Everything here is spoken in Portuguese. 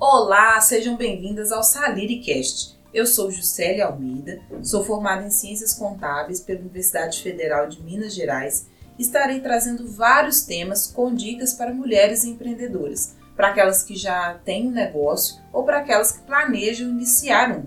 Olá, sejam bem-vindas ao SaliriCast. Eu sou Juscelia Almeida, sou formada em Ciências Contábeis pela Universidade Federal de Minas Gerais e estarei trazendo vários temas com dicas para mulheres empreendedoras, para aquelas que já têm um negócio ou para aquelas que planejam iniciar um.